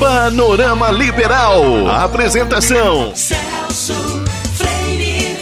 Panorama Liberal. Apresentação: Celso Freire.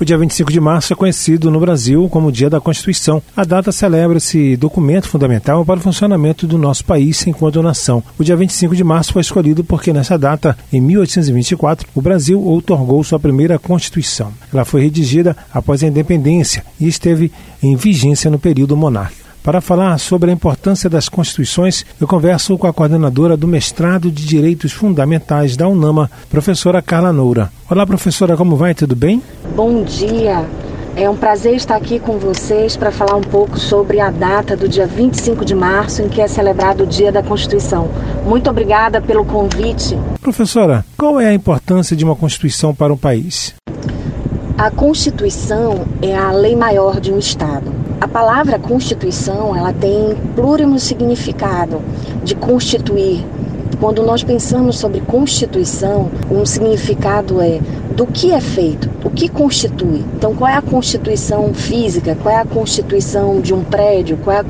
O dia 25 de março é conhecido no Brasil como o Dia da Constituição. A data celebra esse documento fundamental para o funcionamento do nosso país enquanto nação. O dia 25 de março foi escolhido porque nessa data, em 1824, o Brasil outorgou sua primeira Constituição. Ela foi redigida após a independência e esteve em vigência no período monárquico. Para falar sobre a importância das constituições, eu converso com a coordenadora do mestrado de Direitos Fundamentais da UNAMA, professora Carla Noura. Olá, professora, como vai? Tudo bem? Bom dia. É um prazer estar aqui com vocês para falar um pouco sobre a data do dia 25 de março, em que é celebrado o Dia da Constituição. Muito obrigada pelo convite. Professora, qual é a importância de uma Constituição para um país? A Constituição é a lei maior de um Estado. A palavra Constituição, ela tem plurimo significado de constituir. Quando nós pensamos sobre Constituição, um significado é do que é feito, o que constitui. Então, qual é a constituição física, qual é a constituição de um prédio, qual é a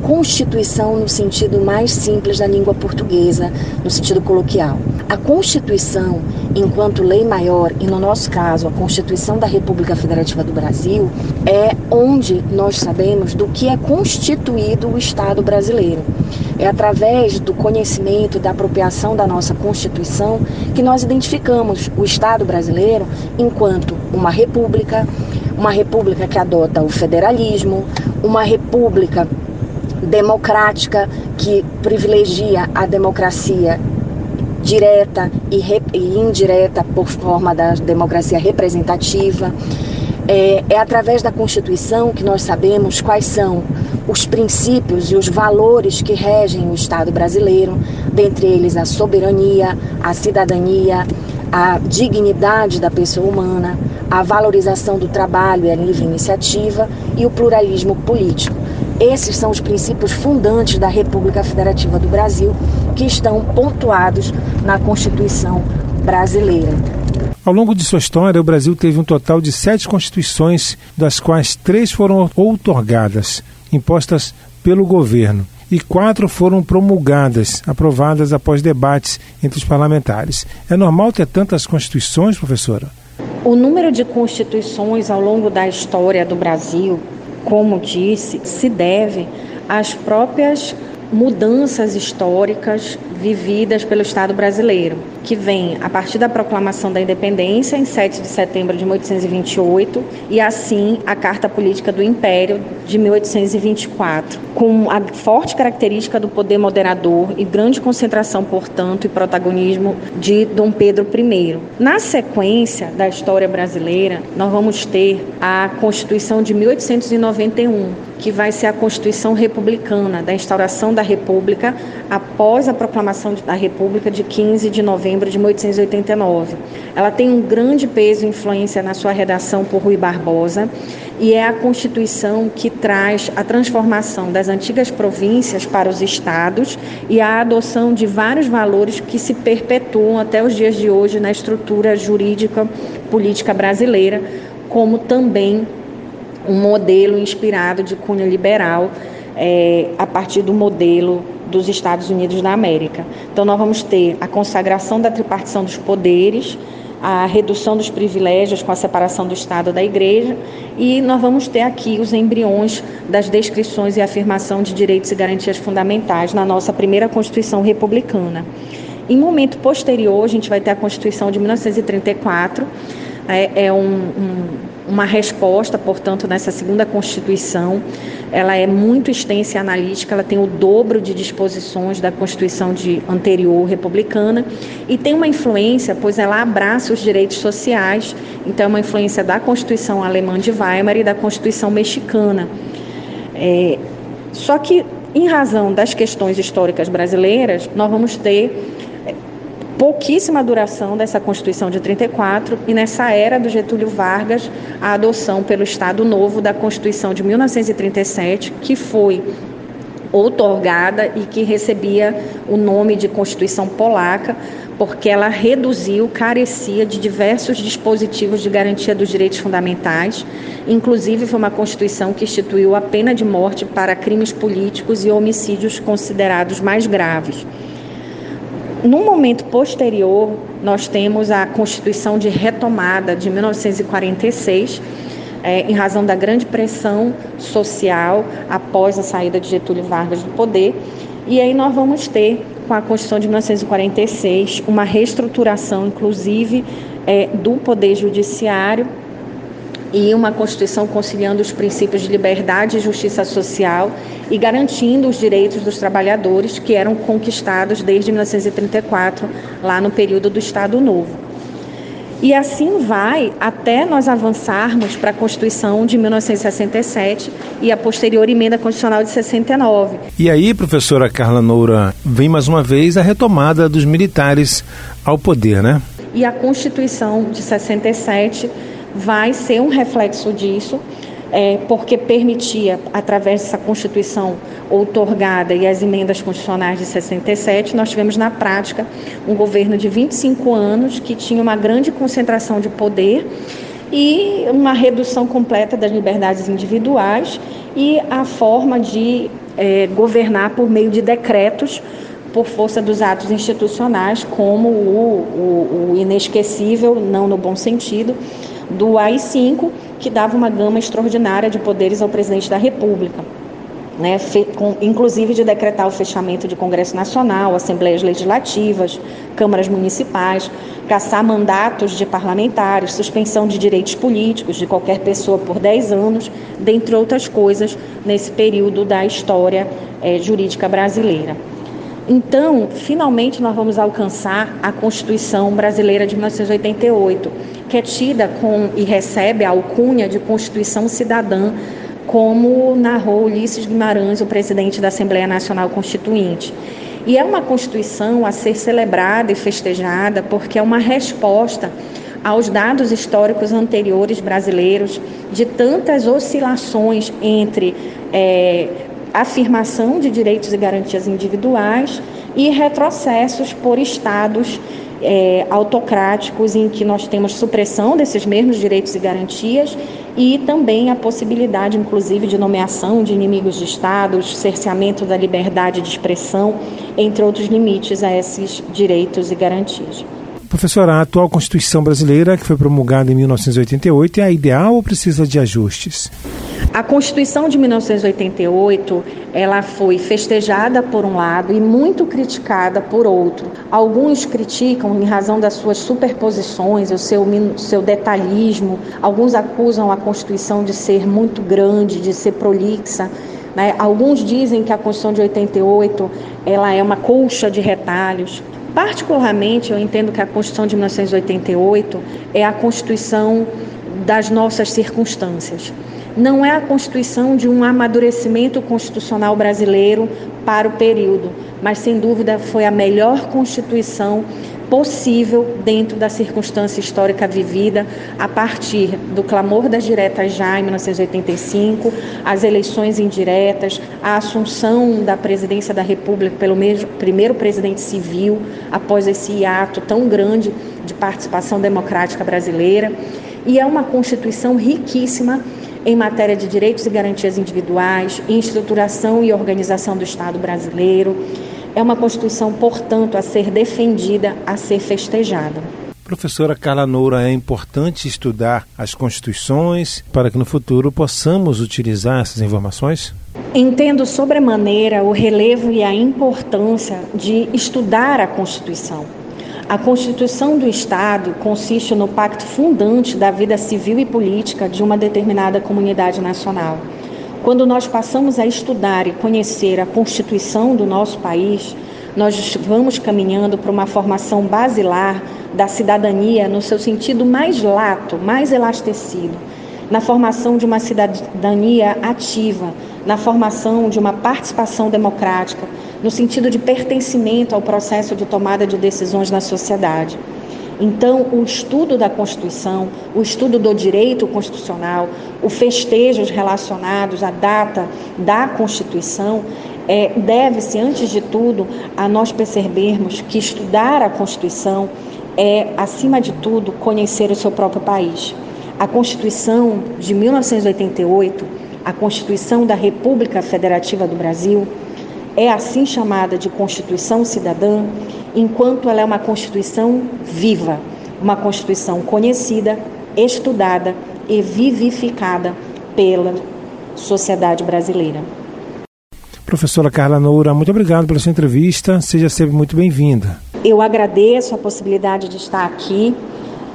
constituição no sentido mais simples da língua portuguesa, no sentido coloquial. A Constituição, enquanto lei maior, e no nosso caso, a Constituição da República Federativa do Brasil, é onde nós sabemos do que é constituído o Estado brasileiro. É através do conhecimento, da apropriação da nossa Constituição que nós identificamos o Estado brasileiro enquanto uma república, uma república que adota o federalismo, uma república democrática que privilegia a democracia direta e, e, indireta por forma da democracia representativa. É, é através da Constituição que nós sabemos quais são os princípios e os valores que regem o Estado brasileiro, dentre eles a soberania, a cidadania, a dignidade da pessoa humana, a valorização do trabalho e a livre iniciativa e o pluralismo político. Esses são os princípios fundantes da República Federativa do Brasil que estão pontuados na Constituição brasileira. Ao longo de sua história, o Brasil teve um total de sete constituições, das quais três foram outorgadas, impostas pelo governo, e quatro foram promulgadas, aprovadas após debates entre os parlamentares. É normal ter tantas constituições, professora? O número de constituições ao longo da história do Brasil, como disse, se deve às próprias mudanças históricas vividas pelo Estado brasileiro, que vem a partir da proclamação da independência em 7 de setembro de 1828 e assim a Carta Política do Império de 1824, com a forte característica do poder moderador e grande concentração, portanto, e protagonismo de Dom Pedro I. Na sequência da história brasileira, nós vamos ter a Constituição de 1891, que vai ser a Constituição Republicana, da instauração da República após a proclamação da República de 15 de de 1889. Ela tem um grande peso e influência na sua redação por Rui Barbosa e é a Constituição que traz a transformação das antigas províncias para os estados e a adoção de vários valores que se perpetuam até os dias de hoje na estrutura jurídica política brasileira, como também um modelo inspirado de cunho liberal é, a partir do modelo dos Estados Unidos da América. Então, nós vamos ter a consagração da tripartição dos poderes, a redução dos privilégios com a separação do Estado da Igreja e nós vamos ter aqui os embriões das descrições e afirmação de direitos e garantias fundamentais na nossa primeira Constituição republicana. Em momento posterior, a gente vai ter a Constituição de 1934, é, é um, um uma resposta, portanto, nessa segunda Constituição. Ela é muito extensa e analítica, ela tem o dobro de disposições da Constituição de anterior republicana e tem uma influência, pois ela abraça os direitos sociais, então é uma influência da Constituição alemã de Weimar e da Constituição mexicana. É, só que, em razão das questões históricas brasileiras, nós vamos ter pouquíssima duração dessa Constituição de 34 e nessa era do Getúlio Vargas a adoção pelo Estado Novo da Constituição de 1937, que foi outorgada e que recebia o nome de Constituição Polaca, porque ela reduziu, carecia de diversos dispositivos de garantia dos direitos fundamentais. Inclusive, foi uma Constituição que instituiu a pena de morte para crimes políticos e homicídios considerados mais graves. No momento posterior, nós temos a Constituição de Retomada de 1946, é, em razão da grande pressão social após a saída de Getúlio Vargas do poder. E aí nós vamos ter com a Constituição de 1946, uma reestruturação, inclusive, é, do Poder Judiciário e uma Constituição conciliando os princípios de liberdade e justiça social e garantindo os direitos dos trabalhadores que eram conquistados desde 1934, lá no período do Estado Novo. E assim vai até nós avançarmos para a Constituição de 1967 e a posterior emenda constitucional de 69. E aí, professora Carla Noura, vem mais uma vez a retomada dos militares ao poder, né? E a Constituição de 67 vai ser um reflexo disso é, porque permitia, através dessa Constituição outorgada e as emendas constitucionais de 67, nós tivemos na prática um governo de 25 anos que tinha uma grande concentração de poder e uma redução completa das liberdades individuais e a forma de é, governar por meio de decretos por força dos atos institucionais, como o, o, o inesquecível, não no bom sentido, do AI-5, que dava uma gama extraordinária de poderes ao presidente da República. Né, com, inclusive de decretar o fechamento de Congresso Nacional, Assembleias Legislativas, câmaras municipais, caçar mandatos de parlamentares, suspensão de direitos políticos de qualquer pessoa por 10 anos, dentre outras coisas, nesse período da história é, jurídica brasileira. Então, finalmente, nós vamos alcançar a Constituição Brasileira de 1988, que é tida com e recebe a alcunha de Constituição Cidadã, como narrou Ulisses Guimarães, o presidente da Assembleia Nacional Constituinte. E é uma Constituição a ser celebrada e festejada porque é uma resposta aos dados históricos anteriores brasileiros de tantas oscilações entre é, afirmação de direitos e garantias individuais e retrocessos por estados é, autocráticos em que nós temos supressão desses mesmos direitos e garantias e também a possibilidade, inclusive, de nomeação de inimigos de estados, cerceamento da liberdade de expressão, entre outros limites a esses direitos e garantias. Professora, a atual Constituição brasileira, que foi promulgada em 1988, é a ideal ou precisa de ajustes? A Constituição de 1988, ela foi festejada por um lado e muito criticada por outro. Alguns criticam em razão das suas superposições, o seu, seu detalhismo. Alguns acusam a Constituição de ser muito grande, de ser prolixa. Né? Alguns dizem que a Constituição de 88 ela é uma colcha de retalhos. Particularmente, eu entendo que a Constituição de 1988 é a Constituição das nossas circunstâncias. Não é a constituição de um amadurecimento constitucional brasileiro para o período, mas sem dúvida foi a melhor constituição possível dentro da circunstância histórica vivida a partir do clamor das diretas já em 1985, as eleições indiretas, a assunção da presidência da República pelo mesmo, primeiro presidente civil após esse hiato tão grande de participação democrática brasileira. E é uma constituição riquíssima em matéria de direitos e garantias individuais, em estruturação e organização do Estado brasileiro. É uma Constituição, portanto, a ser defendida, a ser festejada. Professora Carla Noura, é importante estudar as constituições para que no futuro possamos utilizar essas informações? Entendo sobremaneira o relevo e a importância de estudar a Constituição a Constituição do Estado consiste no pacto fundante da vida civil e política de uma determinada comunidade nacional. Quando nós passamos a estudar e conhecer a Constituição do nosso país, nós vamos caminhando para uma formação basilar da cidadania no seu sentido mais lato, mais elastecido, na formação de uma cidadania ativa, na formação de uma participação democrática, no sentido de pertencimento ao processo de tomada de decisões na sociedade. Então, o estudo da Constituição, o estudo do direito constitucional, os festejos relacionados à data da Constituição, é, deve-se, antes de tudo, a nós percebermos que estudar a Constituição é, acima de tudo, conhecer o seu próprio país. A Constituição de 1988, a Constituição da República Federativa do Brasil, é assim chamada de Constituição Cidadã, enquanto ela é uma Constituição viva, uma Constituição conhecida, estudada e vivificada pela sociedade brasileira. Professora Carla Noura, muito obrigado pela sua entrevista. Seja sempre muito bem-vinda. Eu agradeço a possibilidade de estar aqui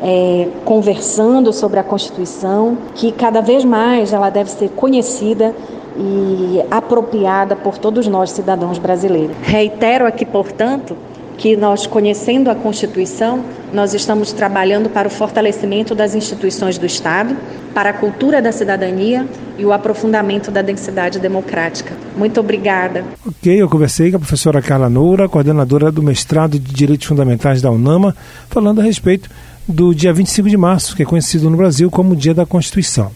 é, conversando sobre a Constituição, que cada vez mais ela deve ser conhecida e apropriada por todos nós, cidadãos brasileiros. Reitero aqui, portanto, que nós, conhecendo a Constituição, nós estamos trabalhando para o fortalecimento das instituições do Estado, para a cultura da cidadania e o aprofundamento da densidade democrática. Muito obrigada. Ok, eu conversei com a professora Carla Noura, coordenadora do mestrado de Direitos Fundamentais da UNAMA, falando a respeito do dia 25 de março, que é conhecido no Brasil como Dia da Constituição.